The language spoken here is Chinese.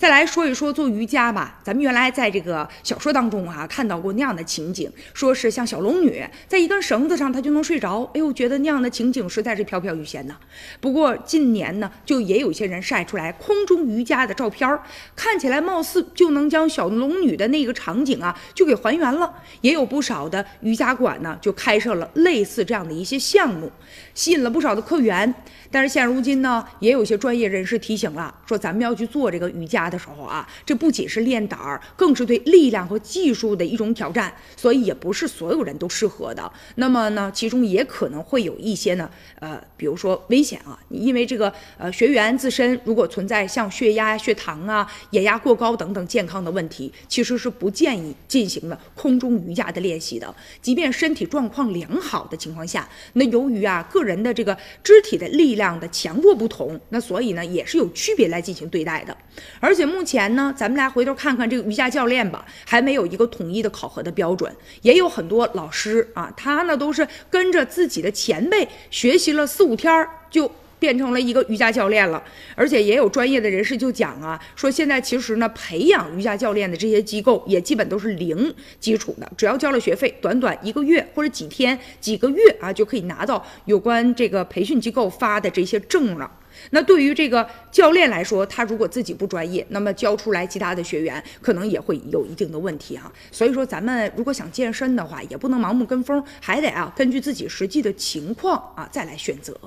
再来说一说做瑜伽吧，咱们原来在这个小说当中啊看到过那样的情景，说是像小龙女在一根绳子上她就能睡着，哎呦，觉得那样的情景实在是飘飘欲仙呐。不过近年呢，就也有些人晒出来空中瑜伽的照片儿，看起来貌似就能将小龙女的那个场景啊就给还原了。也有不少的瑜伽馆呢就开设了类似这样的一些项目，吸引了不少的客源。但是现如今呢，也有些专业人士提醒了，说咱们要去做这个瑜伽的时候啊，这不仅是练胆儿，更是对力量和技术的一种挑战，所以也不是所有人都适合的。那么呢，其中也可能会有一些呢，呃，比如说危险啊，因为这个呃学员自身如果存在像血压、血糖啊、眼压过高等等健康的问题，其实是不建议进行的空中瑜伽的练习的。即便身体状况良好的情况下，那由于啊个人的这个肢体的力量的强弱不同，那所以呢也是有区别来进行对待的。而且且目前呢，咱们来回头看看这个瑜伽教练吧，还没有一个统一的考核的标准，也有很多老师啊，他呢都是跟着自己的前辈学习了四五天儿就。变成了一个瑜伽教练了，而且也有专业的人士就讲啊，说现在其实呢，培养瑜伽教练的这些机构也基本都是零基础的，只要交了学费，短短一个月或者几天、几个月啊，就可以拿到有关这个培训机构发的这些证了。那对于这个教练来说，他如果自己不专业，那么教出来其他的学员可能也会有一定的问题啊。所以说，咱们如果想健身的话，也不能盲目跟风，还得啊根据自己实际的情况啊再来选择。